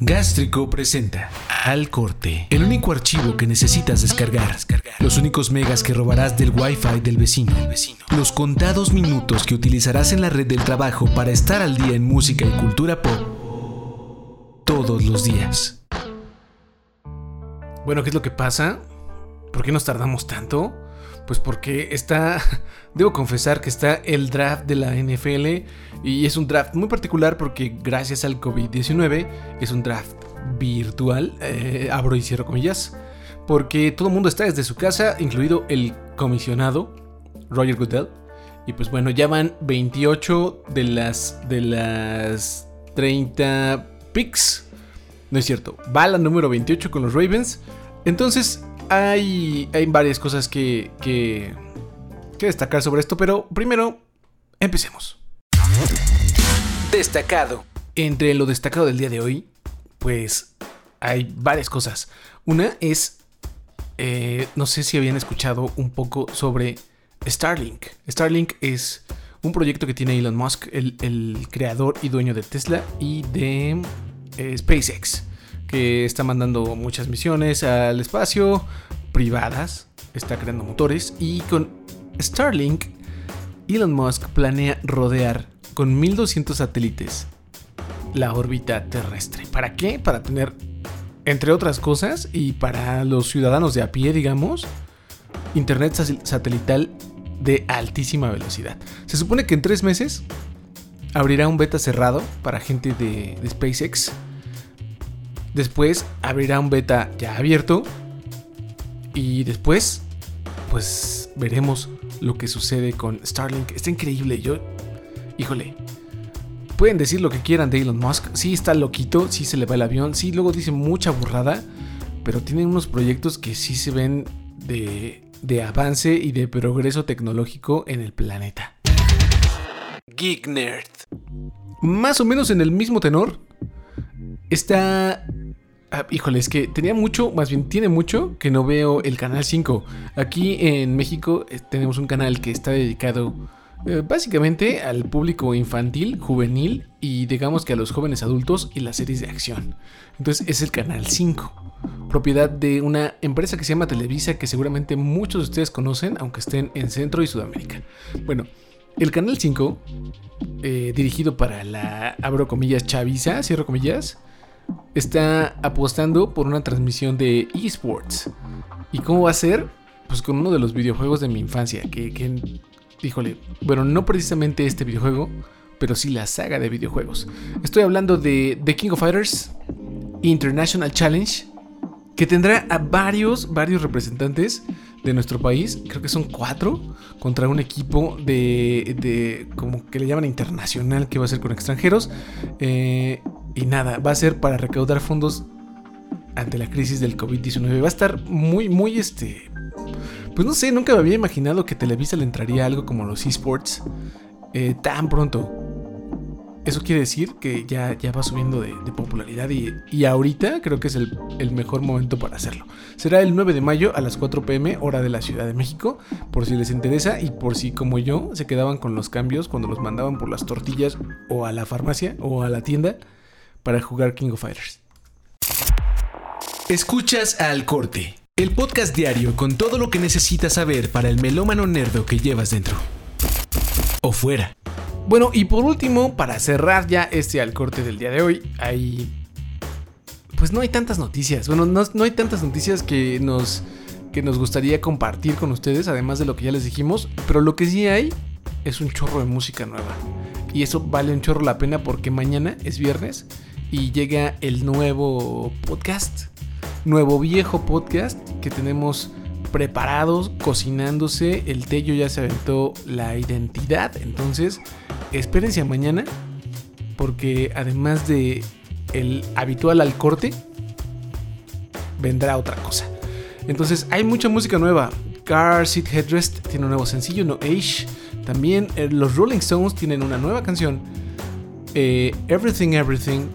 Gástrico presenta Al Corte, el único archivo que necesitas descargar, los únicos megas que robarás del Wi-Fi del vecino, los contados minutos que utilizarás en la red del trabajo para estar al día en música y cultura pop todos los días. Bueno, ¿qué es lo que pasa? ¿Por qué nos tardamos tanto? Pues porque está, debo confesar que está el draft de la NFL y es un draft muy particular porque gracias al COVID-19 es un draft virtual, eh, abro y cierro comillas, porque todo el mundo está desde su casa, incluido el comisionado Roger Goodell. Y pues bueno, ya van 28 de las, de las 30 picks. No es cierto, va la número 28 con los Ravens. Entonces, hay, hay varias cosas que, que, que destacar sobre esto, pero primero, empecemos. Destacado. Entre lo destacado del día de hoy, pues hay varias cosas. Una es, eh, no sé si habían escuchado un poco sobre Starlink. Starlink es un proyecto que tiene Elon Musk, el, creador y dueño de Tesla y de eh, SpaceX que está mandando muchas misiones al espacio, privadas, está creando motores y con Starlink, Elon Musk planea rodear con 1200 satélites la órbita terrestre. ¿Para qué? Para tener, entre otras cosas, y para los ciudadanos de a pie, digamos, internet satelital de altísima velocidad. Se supone que en tres meses abrirá un beta cerrado para gente de, de SpaceX Después abrirá un beta ya abierto. Y después, pues veremos lo que sucede con Starlink. Está increíble. Yo, híjole, pueden decir lo que quieran de Elon Musk. Sí está loquito, sí se le va el avión, sí luego dice mucha burrada, pero tiene unos proyectos que sí se ven de, de avance y de progreso tecnológico en el planeta. Geek Nerd. Más o menos en el mismo tenor está Ah, híjole, es que tenía mucho, más bien tiene mucho que no veo el canal 5. Aquí en México eh, tenemos un canal que está dedicado eh, básicamente al público infantil, juvenil y digamos que a los jóvenes adultos y las series de acción. Entonces es el canal 5, propiedad de una empresa que se llama Televisa que seguramente muchos de ustedes conocen, aunque estén en Centro y Sudamérica. Bueno, el canal 5, eh, dirigido para la, abro comillas, chaviza, cierro comillas, está apostando por una transmisión de esports. ¿Y cómo va a ser? Pues con uno de los videojuegos de mi infancia, que, que híjole, bueno, no precisamente este videojuego, pero sí la saga de videojuegos. Estoy hablando de The King of Fighters International Challenge, que tendrá a varios, varios representantes de nuestro país, creo que son cuatro, contra un equipo de, de como que le llaman internacional, que va a ser con extranjeros. Eh, y nada, va a ser para recaudar fondos ante la crisis del COVID-19. Va a estar muy, muy este... Pues no sé, nunca me había imaginado que Televisa le entraría algo como los esports eh, tan pronto. Eso quiere decir que ya, ya va subiendo de, popularidad y, ahorita creo que es el, el, mejor momento para hacerlo. Será el 9 de mayo a las 4 pm hora de la Ciudad de México, por si les interesa y por si como yo se quedaban con los cambios cuando los mandaban por las tortillas o a la farmacia o a la tienda para jugar King of Fighters. Escuchas al corte, el podcast diario con todo lo que necesitas saber para el melómano nerdo que llevas dentro. O fuera. Bueno, y por último, para cerrar ya este al corte del día de hoy, hay. Pues no hay tantas noticias. Bueno, no, hay tantas noticias que nos, que nos gustaría compartir con ustedes, además de lo que ya les dijimos. Pero lo que sí hay es un chorro de música nueva. Y eso vale un chorro la pena porque mañana es viernes y llega el nuevo podcast, nuevo viejo podcast que tenemos preparados, cocinándose. El Tello ya se aventó la identidad, entonces espérense a mañana porque además de el habitual al corte, vendrá otra cosa. Entonces hay mucha música nueva. Car Seat Headrest tiene un nuevo sencillo, No Age. También eh, los Rolling Stones tienen una nueva canción. Eh, Everything Everything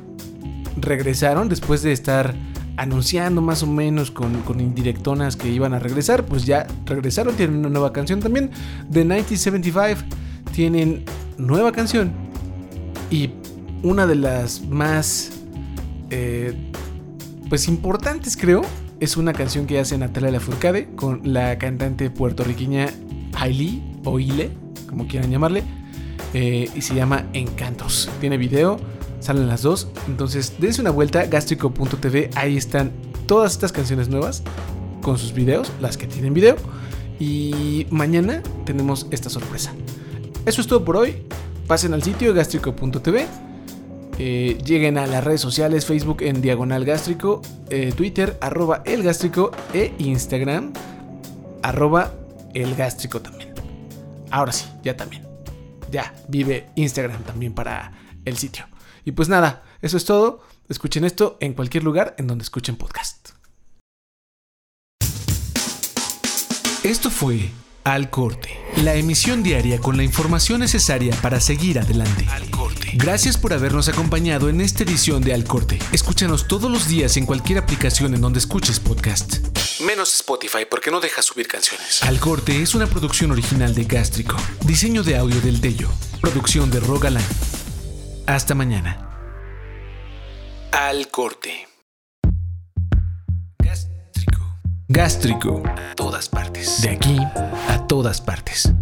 regresaron después de estar anunciando más o menos con, con, indirectonas que iban a regresar. Pues ya regresaron, tienen una nueva canción también. The 1975 tienen nueva canción. Y una de las más eh, pues importantes creo. Es una canción que hace Natalia Lafourcade con la cantante puertorriqueña Hailey o Ile, como quieran llamarle. Eh, y se llama Encantos. Tiene video, salen las dos. Entonces, dense una vuelta, gastrico.tv. Ahí están todas estas canciones nuevas con sus videos, las que tienen video. Y mañana tenemos esta sorpresa. Eso es todo por hoy. Pasen al sitio gastrico.tv. Eh, lleguen a las redes sociales, Facebook en Diagonal Gástrico, eh, Twitter arroba el gástrico e Instagram arroba el gástrico también. Ahora sí, ya también. Ya, vive Instagram también para el sitio. Y pues nada, eso es todo. Escuchen esto en cualquier lugar en donde escuchen podcast. Esto fue Al Corte, la emisión diaria con la información necesaria para seguir adelante. Al Corte. Gracias por habernos acompañado en esta edición de Al Corte. Escúchanos todos los días en cualquier aplicación en donde escuches podcast. Menos Spotify porque no deja subir canciones. Al Corte es una producción original de Gástrico. Diseño de audio del Tello. Producción de Rogaland. Hasta mañana. Al Corte. Gástrico. Gástrico. A todas partes. De aquí a todas partes.